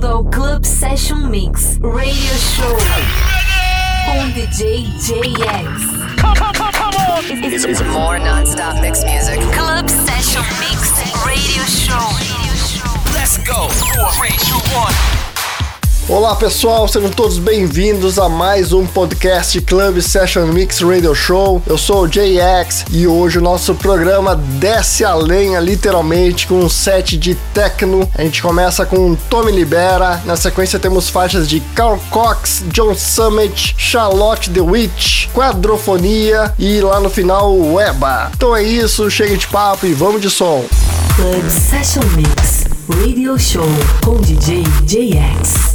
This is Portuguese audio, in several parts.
bem-vindo ao Club Session Mix Radio Show com DJ JX. Come, come, come, come on! It's, it's more non-stop mix music. Club Session Mix Radio Show. Let's go! Four, three, two, one. Olá pessoal, sejam todos bem-vindos a mais um podcast Club Session Mix Radio Show. Eu sou o JX e hoje o nosso programa desce a lenha literalmente com um set de techno. A gente começa com Tommy Libera, na sequência temos faixas de Carl Cox, John Summit, Charlotte The Witch, Quadrofonia e lá no final Weba. Então é isso, chega de papo e vamos de som. Club Session Mix Radio Show com DJ JX.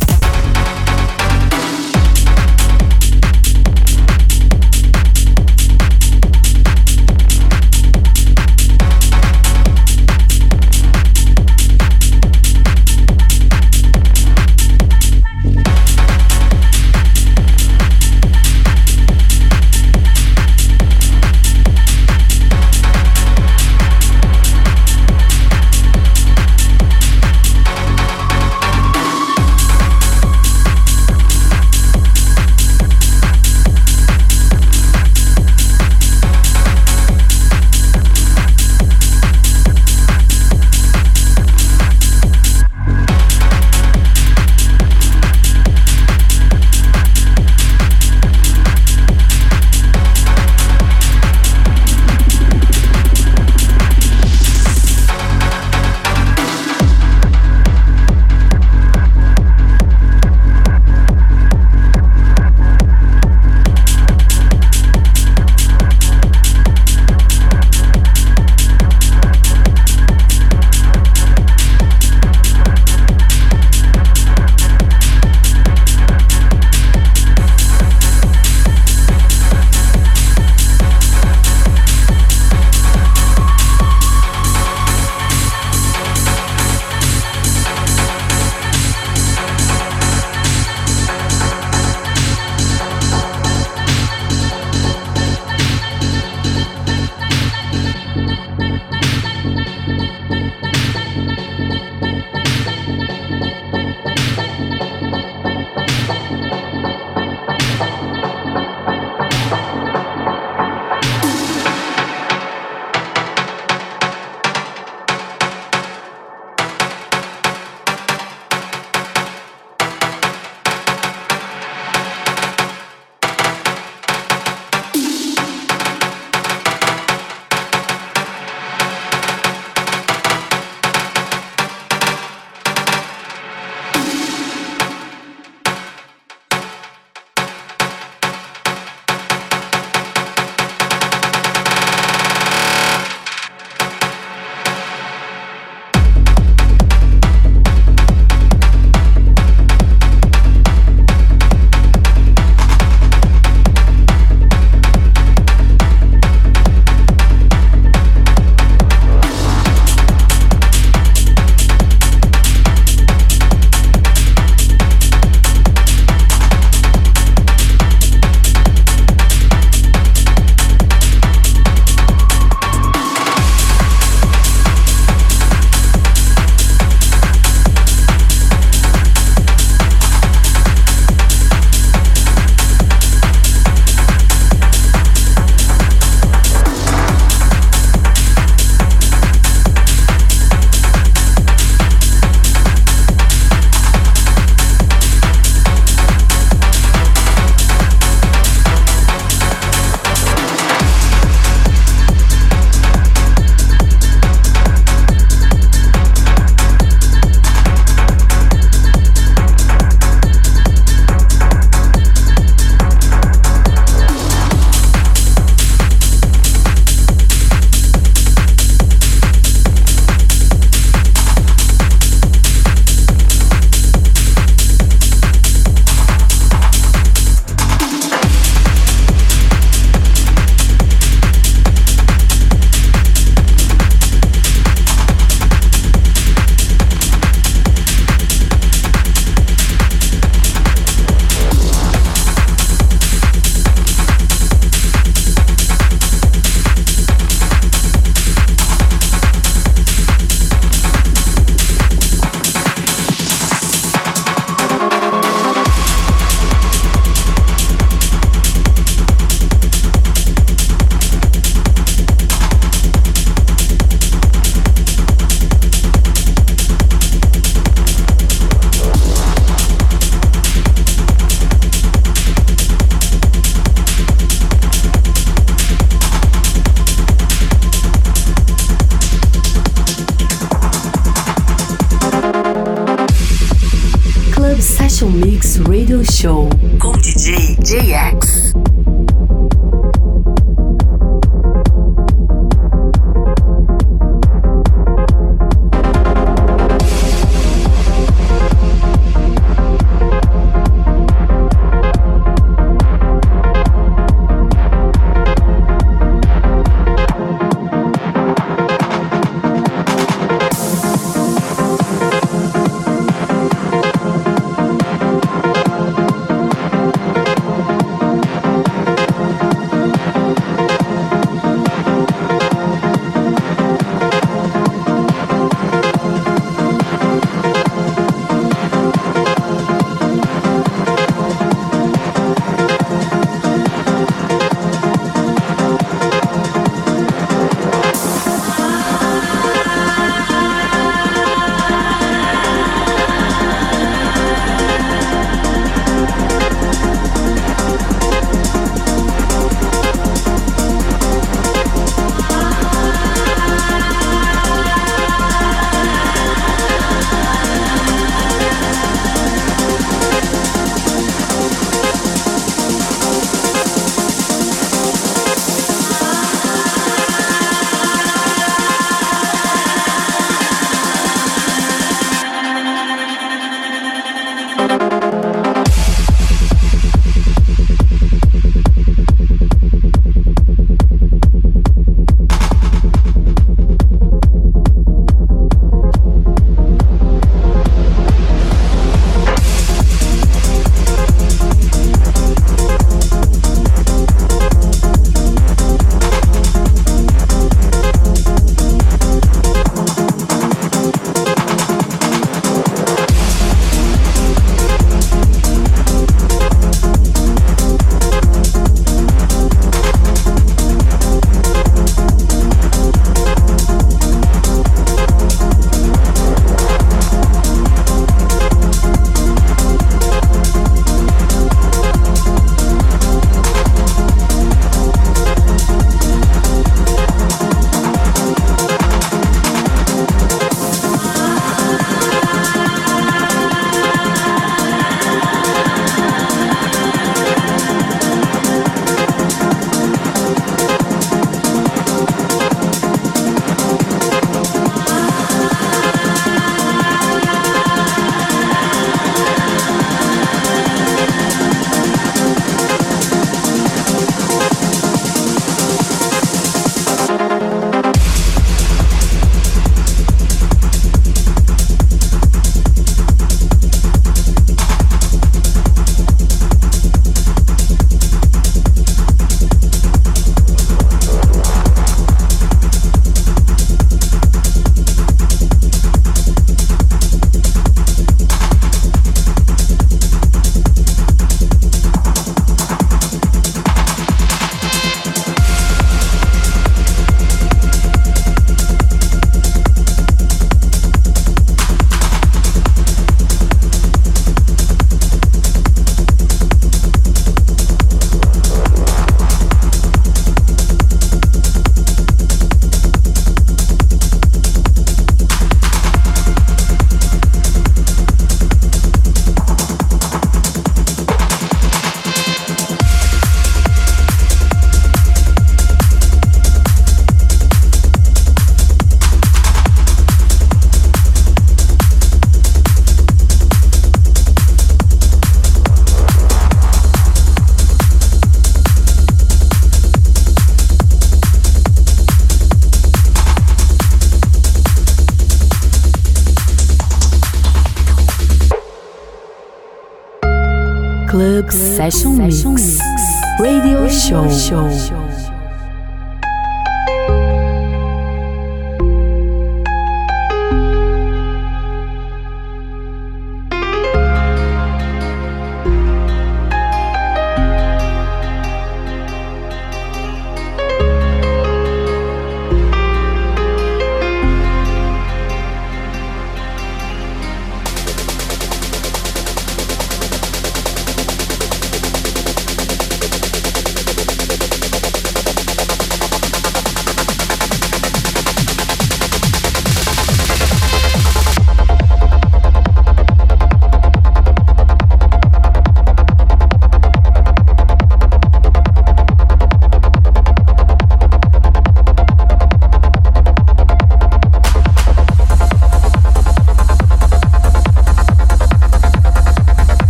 Session, Session Mix, Mix. Radio, Radio Show. Show.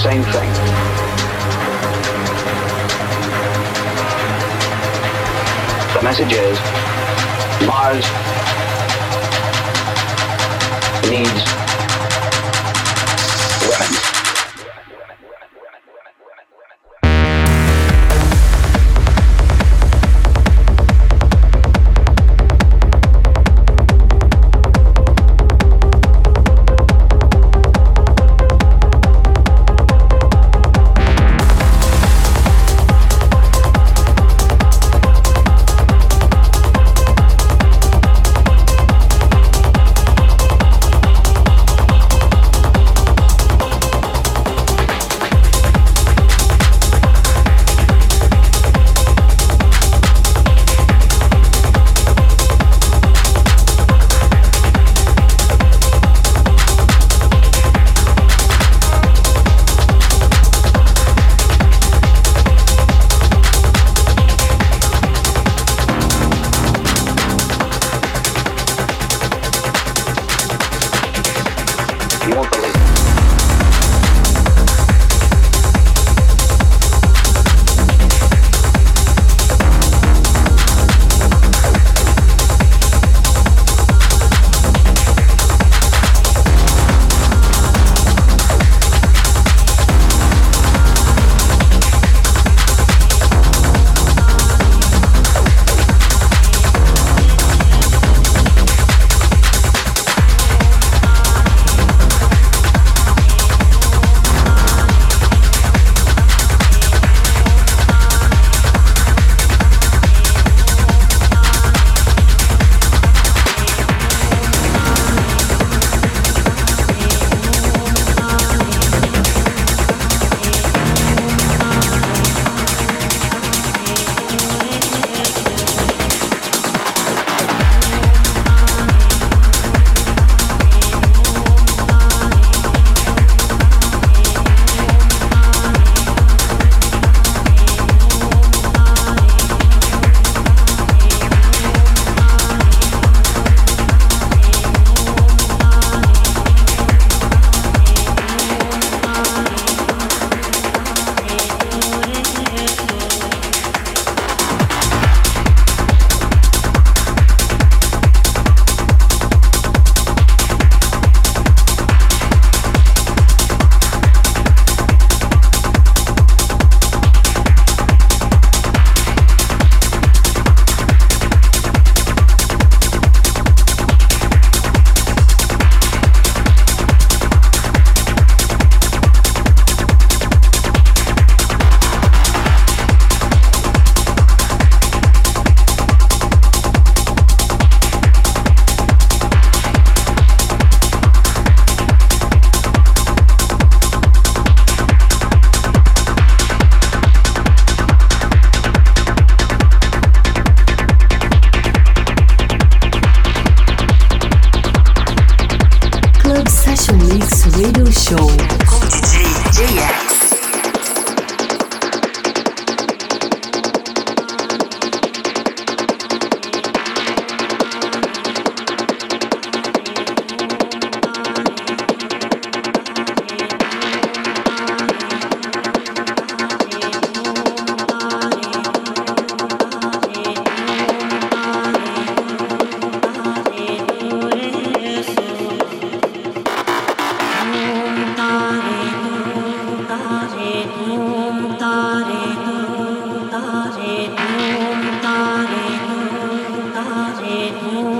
Same thing. The message is Mars Oh.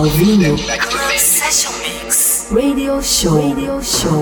Ouvindo. Radio Show. Radio Show.